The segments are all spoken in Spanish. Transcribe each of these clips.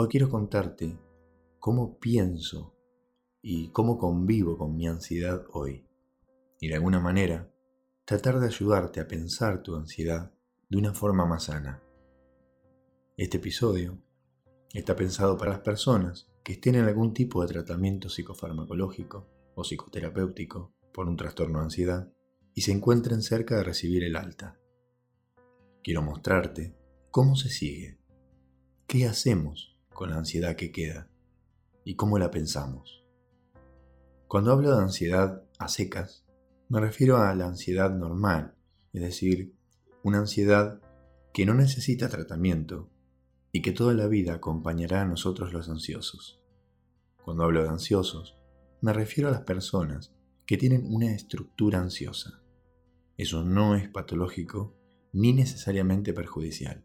Hoy quiero contarte cómo pienso y cómo convivo con mi ansiedad hoy. Y de alguna manera, tratar de ayudarte a pensar tu ansiedad de una forma más sana. Este episodio está pensado para las personas que estén en algún tipo de tratamiento psicofarmacológico o psicoterapéutico por un trastorno de ansiedad y se encuentren cerca de recibir el alta. Quiero mostrarte cómo se sigue, qué hacemos con la ansiedad que queda y cómo la pensamos. Cuando hablo de ansiedad a secas, me refiero a la ansiedad normal, es decir, una ansiedad que no necesita tratamiento y que toda la vida acompañará a nosotros los ansiosos. Cuando hablo de ansiosos, me refiero a las personas que tienen una estructura ansiosa. Eso no es patológico ni necesariamente perjudicial.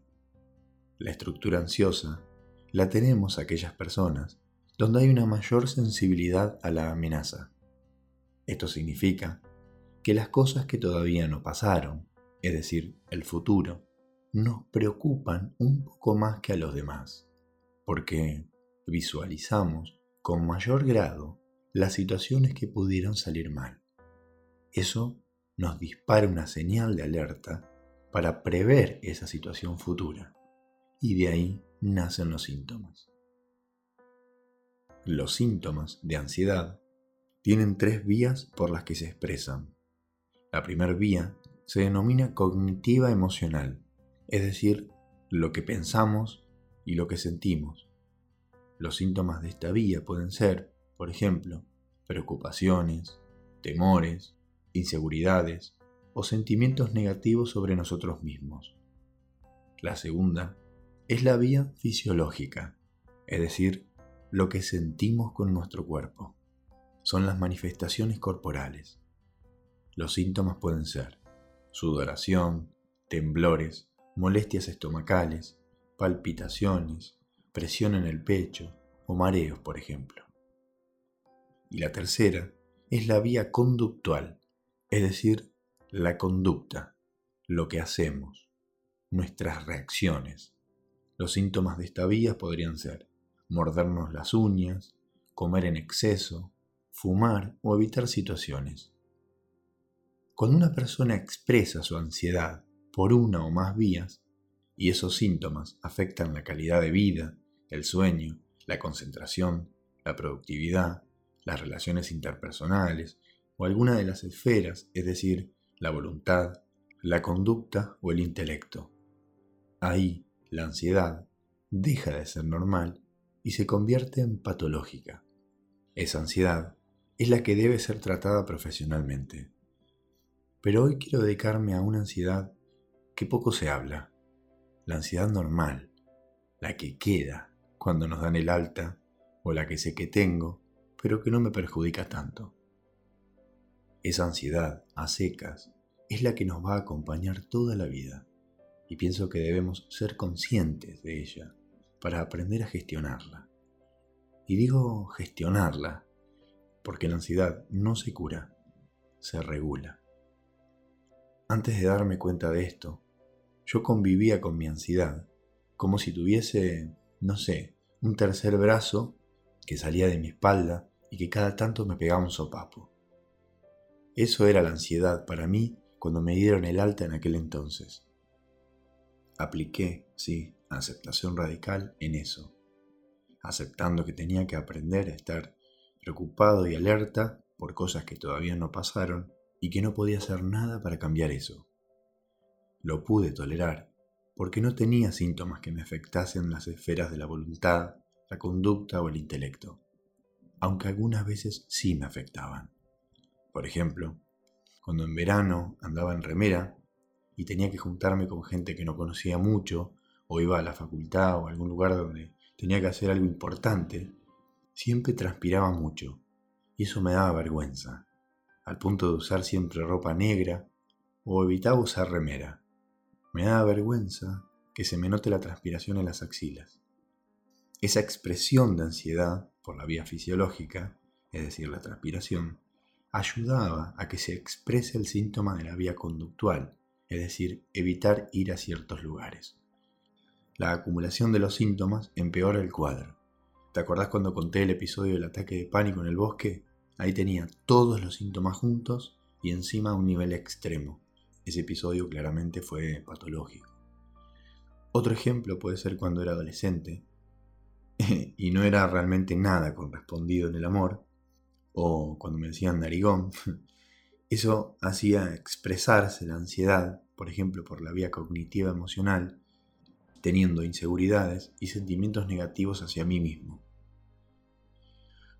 La estructura ansiosa la tenemos aquellas personas donde hay una mayor sensibilidad a la amenaza. Esto significa que las cosas que todavía no pasaron, es decir, el futuro, nos preocupan un poco más que a los demás, porque visualizamos con mayor grado las situaciones que pudieron salir mal. Eso nos dispara una señal de alerta para prever esa situación futura y de ahí nacen los síntomas. Los síntomas de ansiedad tienen tres vías por las que se expresan. La primera vía se denomina cognitiva emocional, es decir, lo que pensamos y lo que sentimos. Los síntomas de esta vía pueden ser por ejemplo, preocupaciones, temores, inseguridades o sentimientos negativos sobre nosotros mismos. La segunda es la vía fisiológica, es decir, lo que sentimos con nuestro cuerpo. Son las manifestaciones corporales. Los síntomas pueden ser sudoración, temblores, molestias estomacales, palpitaciones, presión en el pecho o mareos, por ejemplo. Y la tercera es la vía conductual, es decir, la conducta, lo que hacemos, nuestras reacciones. Los síntomas de esta vía podrían ser mordernos las uñas, comer en exceso, fumar o evitar situaciones. Cuando una persona expresa su ansiedad por una o más vías, y esos síntomas afectan la calidad de vida, el sueño, la concentración, la productividad, las relaciones interpersonales o alguna de las esferas, es decir, la voluntad, la conducta o el intelecto. Ahí la ansiedad deja de ser normal y se convierte en patológica. Esa ansiedad es la que debe ser tratada profesionalmente. Pero hoy quiero dedicarme a una ansiedad que poco se habla, la ansiedad normal, la que queda cuando nos dan el alta o la que sé que tengo pero que no me perjudica tanto. Esa ansiedad a secas es la que nos va a acompañar toda la vida y pienso que debemos ser conscientes de ella para aprender a gestionarla. Y digo gestionarla porque la ansiedad no se cura, se regula. Antes de darme cuenta de esto, yo convivía con mi ansiedad como si tuviese, no sé, un tercer brazo que salía de mi espalda y que cada tanto me pegaba un sopapo. Eso era la ansiedad para mí cuando me dieron el alta en aquel entonces. Apliqué, sí, aceptación radical en eso, aceptando que tenía que aprender a estar preocupado y alerta por cosas que todavía no pasaron y que no podía hacer nada para cambiar eso. Lo pude tolerar porque no tenía síntomas que me afectasen las esferas de la voluntad, la conducta o el intelecto aunque algunas veces sí me afectaban. Por ejemplo, cuando en verano andaba en remera y tenía que juntarme con gente que no conocía mucho, o iba a la facultad o algún lugar donde tenía que hacer algo importante, siempre transpiraba mucho, y eso me daba vergüenza, al punto de usar siempre ropa negra o evitaba usar remera. Me daba vergüenza que se me note la transpiración en las axilas. Esa expresión de ansiedad por la vía fisiológica, es decir, la transpiración, ayudaba a que se exprese el síntoma de la vía conductual, es decir, evitar ir a ciertos lugares. la acumulación de los síntomas empeora el cuadro. ¿Te acordás cuando conté el episodio del ataque de pánico en el bosque? Ahí tenía todos los síntomas juntos y encima un nivel extremo. Ese episodio claramente fue patológico. Otro ejemplo puede ser cuando era adolescente y no era realmente nada correspondido en el amor, o cuando me decían narigón. Eso hacía expresarse la ansiedad, por ejemplo, por la vía cognitiva emocional, teniendo inseguridades y sentimientos negativos hacia mí mismo.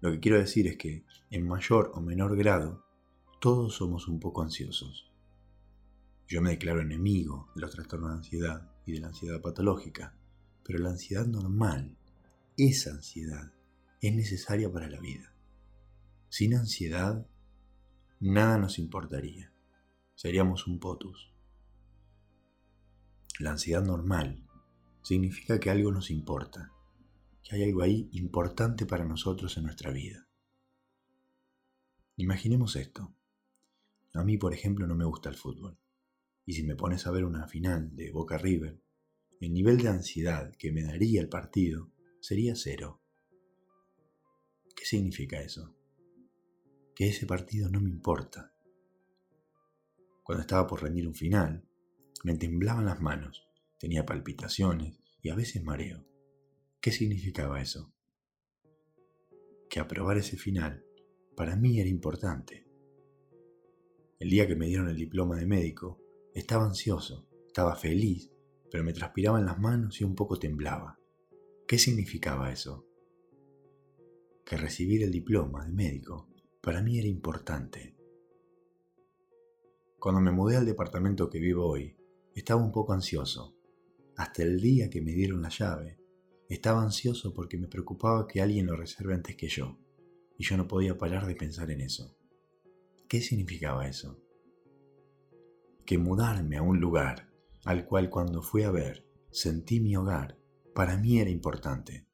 Lo que quiero decir es que, en mayor o menor grado, todos somos un poco ansiosos. Yo me declaro enemigo de los trastornos de ansiedad y de la ansiedad patológica, pero la ansiedad normal, esa ansiedad, es necesaria para la vida. Sin ansiedad, nada nos importaría. Seríamos un potus. La ansiedad normal significa que algo nos importa, que hay algo ahí importante para nosotros en nuestra vida. Imaginemos esto. A mí, por ejemplo, no me gusta el fútbol. Y si me pones a ver una final de Boca River, el nivel de ansiedad que me daría el partido sería cero. ¿Qué significa eso? Que ese partido no me importa. Cuando estaba por rendir un final, me temblaban las manos, tenía palpitaciones y a veces mareo. ¿Qué significaba eso? Que aprobar ese final para mí era importante. El día que me dieron el diploma de médico, estaba ansioso, estaba feliz, pero me transpiraban las manos y un poco temblaba. ¿Qué significaba eso? Que recibir el diploma de médico para mí era importante. Cuando me mudé al departamento que vivo hoy, estaba un poco ansioso. Hasta el día que me dieron la llave, estaba ansioso porque me preocupaba que alguien lo reserve antes que yo, y yo no podía parar de pensar en eso. ¿Qué significaba eso? Que mudarme a un lugar al cual cuando fui a ver sentí mi hogar, para mí era importante.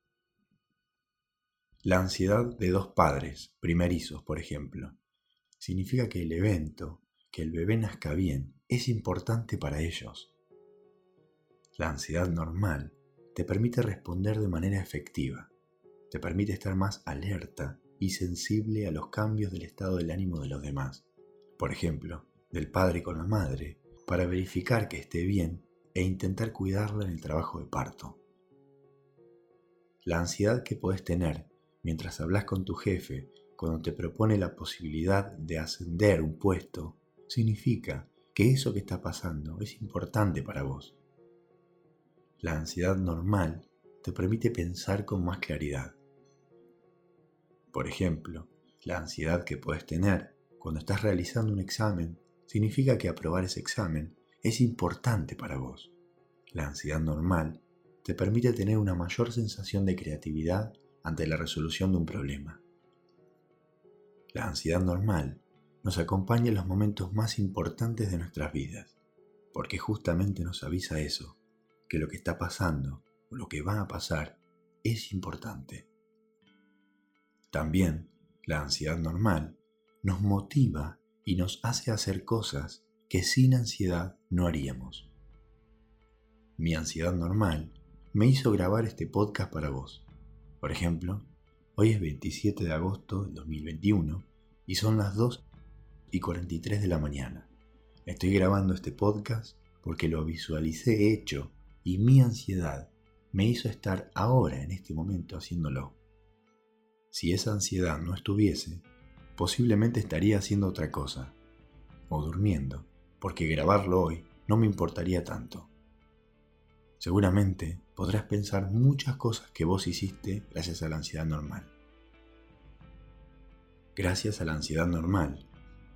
La ansiedad de dos padres, primerizos, por ejemplo, significa que el evento, que el bebé nazca bien, es importante para ellos. La ansiedad normal te permite responder de manera efectiva, te permite estar más alerta y sensible a los cambios del estado del ánimo de los demás, por ejemplo, del padre con la madre, para verificar que esté bien e intentar cuidarla en el trabajo de parto. La ansiedad que puedes tener mientras hablas con tu jefe cuando te propone la posibilidad de ascender un puesto, significa que eso que está pasando es importante para vos la ansiedad normal te permite pensar con más claridad. Por ejemplo, la ansiedad que puedes tener cuando estás realizando un examen significa que aprobar ese examen es importante para vos. La ansiedad normal te permite tener una mayor sensación de creatividad ante la resolución de un problema. La ansiedad normal nos acompaña en los momentos más importantes de nuestras vidas, porque justamente nos avisa eso, que lo que está pasando o lo que va a pasar es importante. También la ansiedad normal nos motiva y nos hace hacer cosas que sin ansiedad no haríamos. Mi ansiedad normal me hizo grabar este podcast para vos. Por ejemplo, hoy es 27 de agosto del 2021 y son las 2 y 43 de la mañana. Estoy grabando este podcast porque lo visualicé hecho y mi ansiedad me hizo estar ahora en este momento haciéndolo. Si esa ansiedad no estuviese, posiblemente estaría haciendo otra cosa, o durmiendo, porque grabarlo hoy no me importaría tanto. Seguramente podrás pensar muchas cosas que vos hiciste gracias a la ansiedad normal. Gracias a la ansiedad normal,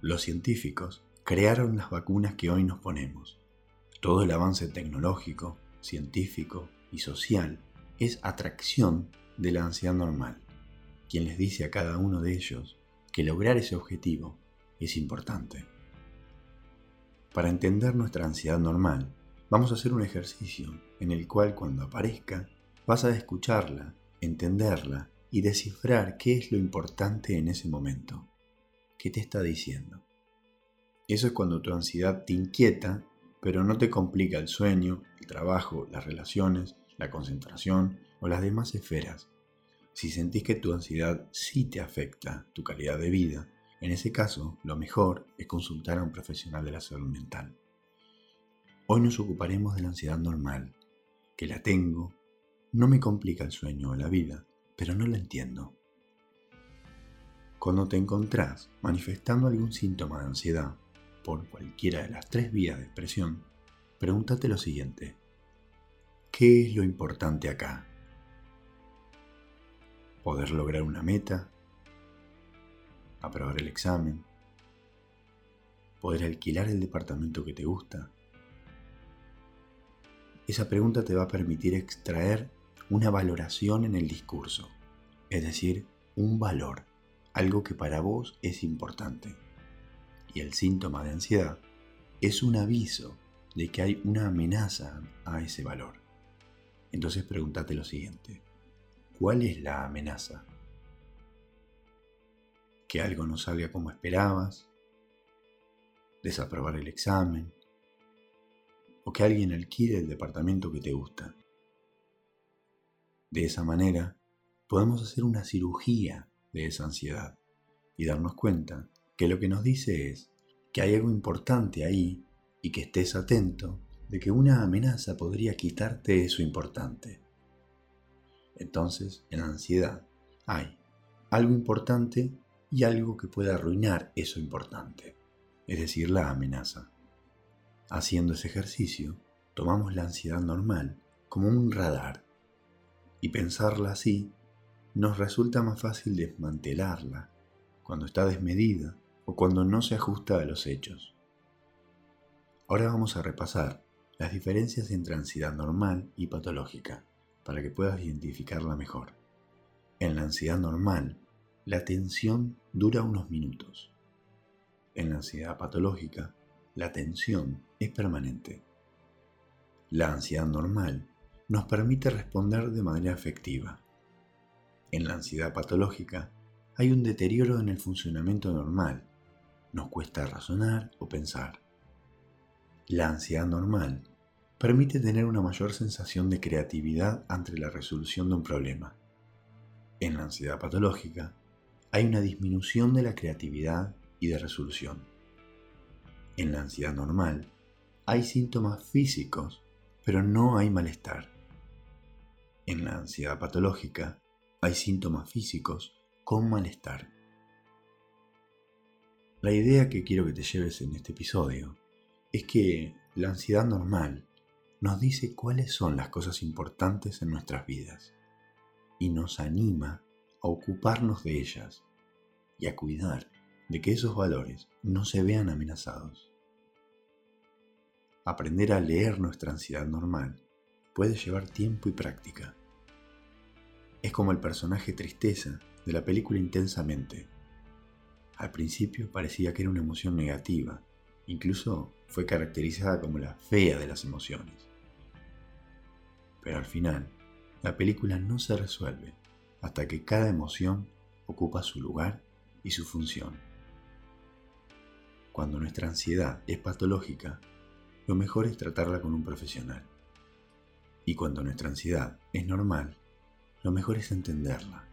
los científicos crearon las vacunas que hoy nos ponemos. Todo el avance tecnológico, científico y social es atracción de la ansiedad normal, quien les dice a cada uno de ellos que lograr ese objetivo es importante. Para entender nuestra ansiedad normal, vamos a hacer un ejercicio en el cual cuando aparezca vas a escucharla, entenderla y descifrar qué es lo importante en ese momento. ¿Qué te está diciendo? Eso es cuando tu ansiedad te inquieta pero no te complica el sueño, el trabajo, las relaciones la concentración o las demás esferas. Si sentís que tu ansiedad sí te afecta tu calidad de vida, en ese caso lo mejor es consultar a un profesional de la salud mental. Hoy nos ocuparemos de la ansiedad normal, que la tengo, no me complica el sueño o la vida, pero no la entiendo. Cuando te encontrás manifestando algún síntoma de ansiedad por cualquiera de las tres vías de expresión, pregúntate lo siguiente. ¿Qué es lo importante acá? ¿Poder lograr una meta? ¿Aprobar el examen? ¿Poder alquilar el departamento que te gusta? Esa pregunta te va a permitir extraer una valoración en el discurso, es decir, un valor algo que para vos es importante. Y el síntoma de ansiedad es un aviso de que hay una amenaza a ese valor. Entonces pregúntate lo siguiente, ¿cuál es la amenaza? ¿Que algo no salga como esperabas? ¿Desaprobar el examen? ¿O que alguien alquile el departamento que te gusta? De esa manera, podemos hacer una cirugía de esa ansiedad y darnos cuenta que lo que nos dice es que hay algo importante ahí y que estés atento de que una amenaza podría quitarte eso importante. Entonces, en la ansiedad hay algo importante y algo que puede arruinar eso importante, es decir, la amenaza. Haciendo ese ejercicio, tomamos la ansiedad normal como un radar y pensarla así nos resulta más fácil desmantelarla cuando está desmedida o cuando no se ajusta a los hechos. Ahora vamos a repasar las diferencias entre ansiedad normal y patológica para que puedas identificarla mejor. En la ansiedad normal, la tensión dura unos minutos. En la ansiedad patológica, la tensión es permanente. La ansiedad normal nos permite responder de manera efectiva en la ansiedad patológica hay un deterioro en el funcionamiento normal. Nos cuesta razonar o pensar. La ansiedad normal permite tener una mayor sensación de creatividad ante la resolución de un problema. En la ansiedad patológica hay una disminución de la creatividad y de resolución. En la ansiedad normal hay síntomas físicos, pero no hay malestar. En la ansiedad patológica hay síntomas físicos con malestar. La idea que quiero que te lleves en este episodio es que la ansiedad normal nos dice cuáles son las cosas importantes en nuestras vidas y nos anima a ocuparnos de ellas y a cuidar de que esos valores no se vean amenazados. Aprender a leer nuestra ansiedad normal puede llevar tiempo y práctica es como el personaje Tristeza de la película Intensamente. Al principio parecía que era una emoción negativa, incluso fue caracterizada como la fea de las emociones. Pero al final, la película no se resuelve hasta que cada emoción ocupa su lugar y su función. Cuando nuestra ansiedad es patológica, lo mejor es tratarla con un profesional. Y cuando nuestra ansiedad es normal, lo mejor es entenderla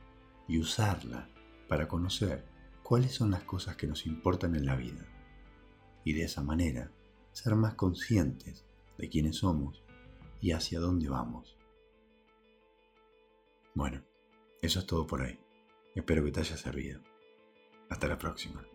y usarla para conocer cuáles son las cosas que nos importan en la vida y de esa manera ser más conscientes de quiénes somos y hacia dónde vamos. Bueno, eso es todo por hoy. Espero que te haya servido. Hasta la próxima.